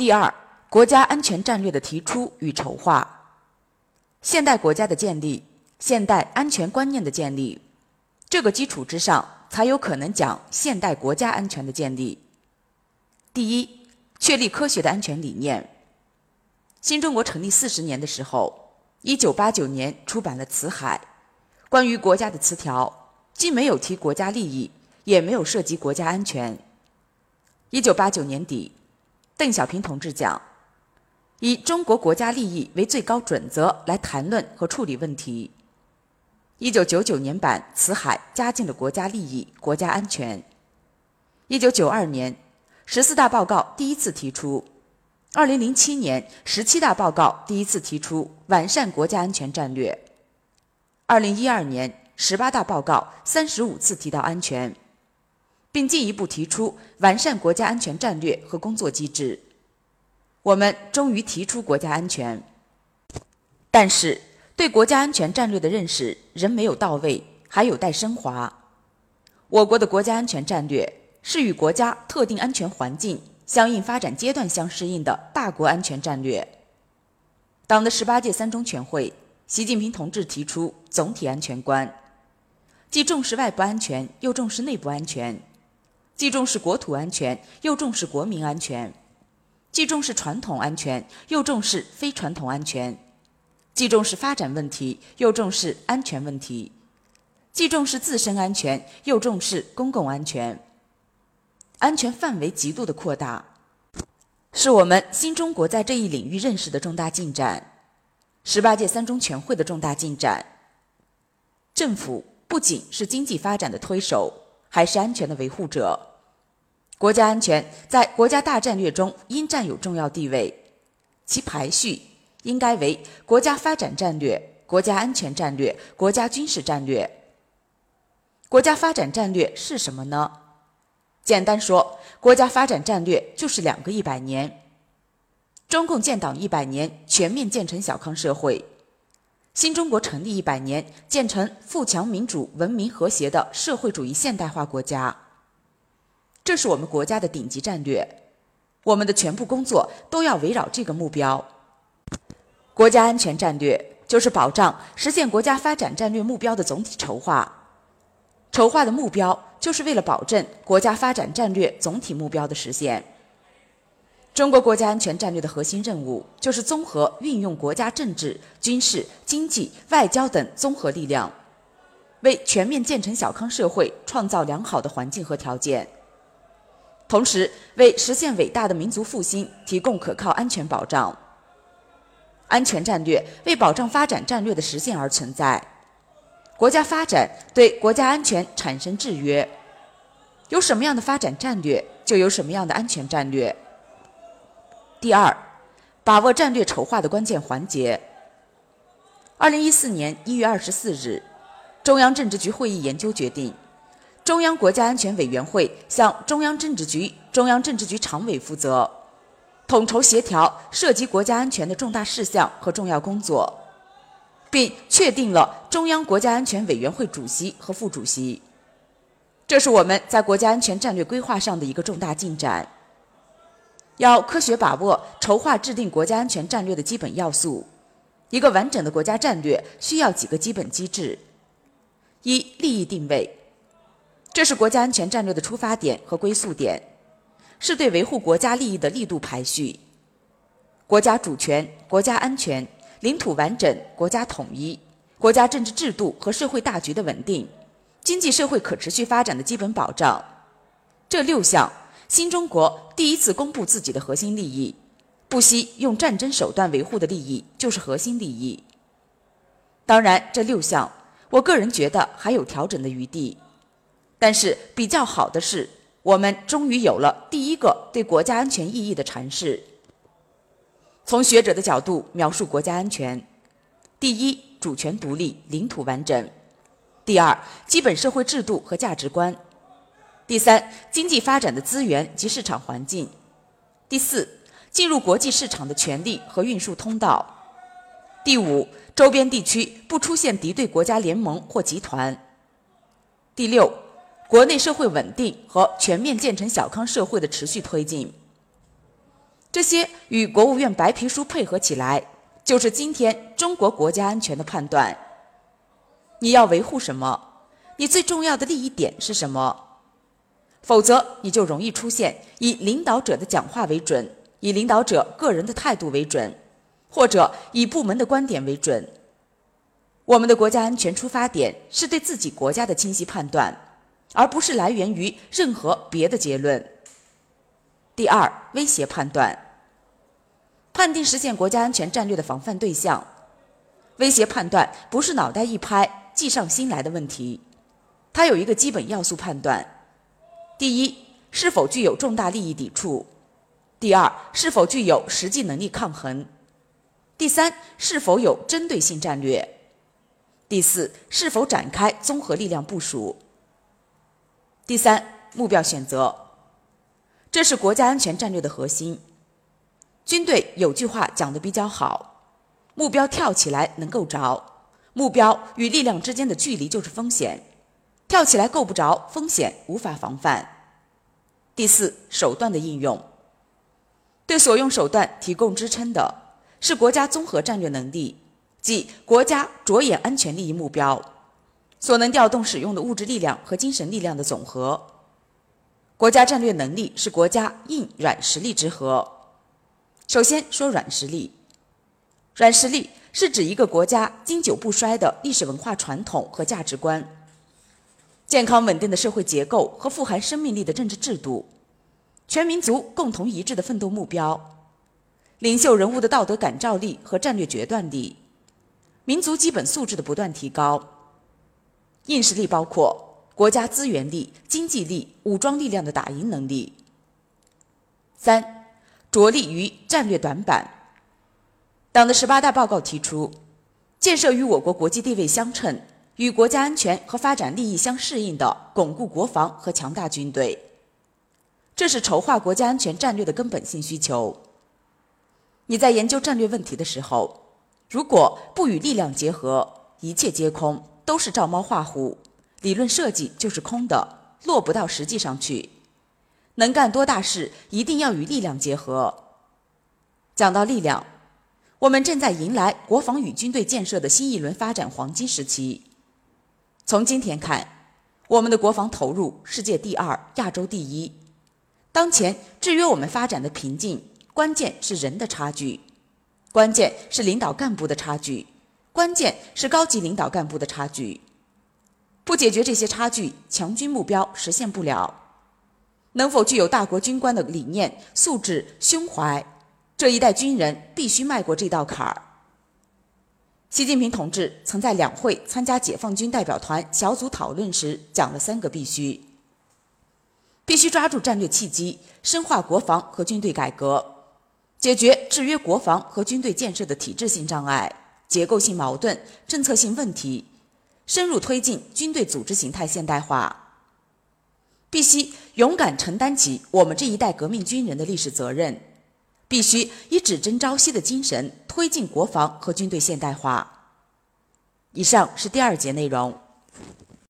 第二，国家安全战略的提出与筹划，现代国家的建立，现代安全观念的建立，这个基础之上，才有可能讲现代国家安全的建立。第一，确立科学的安全理念。新中国成立四十年的时候，一九八九年出版了《辞海》，关于国家的词条，既没有提国家利益，也没有涉及国家安全。一九八九年底。邓小平同志讲：“以中国国家利益为最高准则来谈论和处理问题。”一九九九年版《辞海》加进了国家利益、国家安全。一九九二年十四大报告第一次提出，二零零七年十七大报告第一次提出完善国家安全战略。二零一二年十八大报告三十五次提到安全。并进一步提出完善国家安全战略和工作机制。我们终于提出国家安全，但是对国家安全战略的认识仍没有到位，还有待升华。我国的国家安全战略是与国家特定安全环境相应发展阶段相适应的大国安全战略。党的十八届三中全会，习近平同志提出总体安全观，既重视外部安全，又重视内部安全。既重视国土安全，又重视国民安全；既重视传统安全，又重视非传统安全；既重视发展问题，又重视安全问题；既重视自身安全，又重视公共安全。安全范围极度的扩大，是我们新中国在这一领域认识的重大进展，十八届三中全会的重大进展。政府不仅是经济发展的推手，还是安全的维护者。国家安全在国家大战略中应占有重要地位，其排序应该为国家发展战略、国家安全战略、国家军事战略。国家发展战略是什么呢？简单说，国家发展战略就是两个一百年：中共建党一百年，全面建成小康社会；新中国成立一百年，建成富强、民主、文明、和谐的社会主义现代化国家。这是我们国家的顶级战略，我们的全部工作都要围绕这个目标。国家安全战略就是保障实现国家发展战略目标的总体筹划，筹划的目标就是为了保证国家发展战略总体目标的实现。中国国家安全战略的核心任务就是综合运用国家政治、军事、经济、外交等综合力量，为全面建成小康社会创造良好的环境和条件。同时，为实现伟大的民族复兴提供可靠安全保障。安全战略为保障发展战略的实现而存在。国家发展对国家安全产生制约。有什么样的发展战略，就有什么样的安全战略。第二，把握战略筹划的关键环节。二零一四年一月二十四日，中央政治局会议研究决定。中央国家安全委员会向中央政治局、中央政治局常委负责，统筹协调涉及国家安全的重大事项和重要工作，并确定了中央国家安全委员会主席和副主席。这是我们在国家安全战略规划上的一个重大进展。要科学把握筹划制定国家安全战略的基本要素，一个完整的国家战略需要几个基本机制：一、利益定位。这是国家安全战略的出发点和归宿点，是对维护国家利益的力度排序。国家主权、国家安全、领土完整、国家统一、国家政治制度和社会大局的稳定、经济社会可持续发展的基本保障，这六项，新中国第一次公布自己的核心利益，不惜用战争手段维护的利益就是核心利益。当然，这六项，我个人觉得还有调整的余地。但是比较好的是，我们终于有了第一个对国家安全意义的阐释。从学者的角度描述国家安全：第一，主权独立，领土完整；第二，基本社会制度和价值观；第三，经济发展的资源及市场环境；第四，进入国际市场的权利和运输通道；第五，周边地区不出现敌对国家联盟或集团；第六。国内社会稳定和全面建成小康社会的持续推进。这些与国务院白皮书配合起来，就是今天中国国家安全的判断。你要维护什么？你最重要的利益点是什么？否则，你就容易出现以领导者的讲话为准，以领导者个人的态度为准，或者以部门的观点为准。我们的国家安全出发点是对自己国家的清晰判断，而不是来源于任何别的结论。第二，威胁判断，判定实现国家安全战略的防范对象。威胁判断不是脑袋一拍计上心来的问题，它有一个基本要素判断：第一，是否具有重大利益抵触；第二，是否具有实际能力抗衡；第三，是否有针对性战略；第四，是否展开综合力量部署；第三，目标选择。这是国家安全战略的核心。军队有句话讲的比较好：目标跳起来能够着，目标与力量之间的距离就是风险。跳起来够不着，风险无法防范。第四，手段的应用，对所用手段提供支撑的是国家综合战略能力，即国家着眼安全利益目标所能调动使用的物质力量和精神力量的总和。国家战略能力是国家硬软实力之和。首先说软实力，软实力是指一个国家经久不衰的历史文化传统和价值观，健康稳定的社会结构和富含生命力的政治制度，全民族共同一致的奋斗目标，领袖人物的道德感召力和战略决断力，民族基本素质的不断提高。硬实力包括。国家资源力、经济力、武装力量的打赢能力。三，着力于战略短板。党的十八大报告提出，建设与我国国际地位相称、与国家安全和发展利益相适应的巩固国防和强大军队，这是筹划国家安全战略的根本性需求。你在研究战略问题的时候，如果不与力量结合，一切皆空，都是照猫画虎。理论设计就是空的，落不到实际上去。能干多大事，一定要与力量结合。讲到力量，我们正在迎来国防与军队建设的新一轮发展黄金时期。从今天看，我们的国防投入世界第二，亚洲第一。当前制约我们发展的瓶颈，关键是人的差距，关键是领导干部的差距，关键是高级领导干部的差距。不解决这些差距，强军目标实现不了。能否具有大国军官的理念、素质、胸怀，这一代军人必须迈过这道坎儿。习近平同志曾在两会参加解放军代表团小组讨论时讲了三个必须：必须抓住战略契机，深化国防和军队改革，解决制约国防和军队建设的体制性障碍、结构性矛盾、政策性问题。深入推进军队组织形态现代化，必须勇敢承担起我们这一代革命军人的历史责任，必须以只争朝夕的精神推进国防和军队现代化。以上是第二节内容。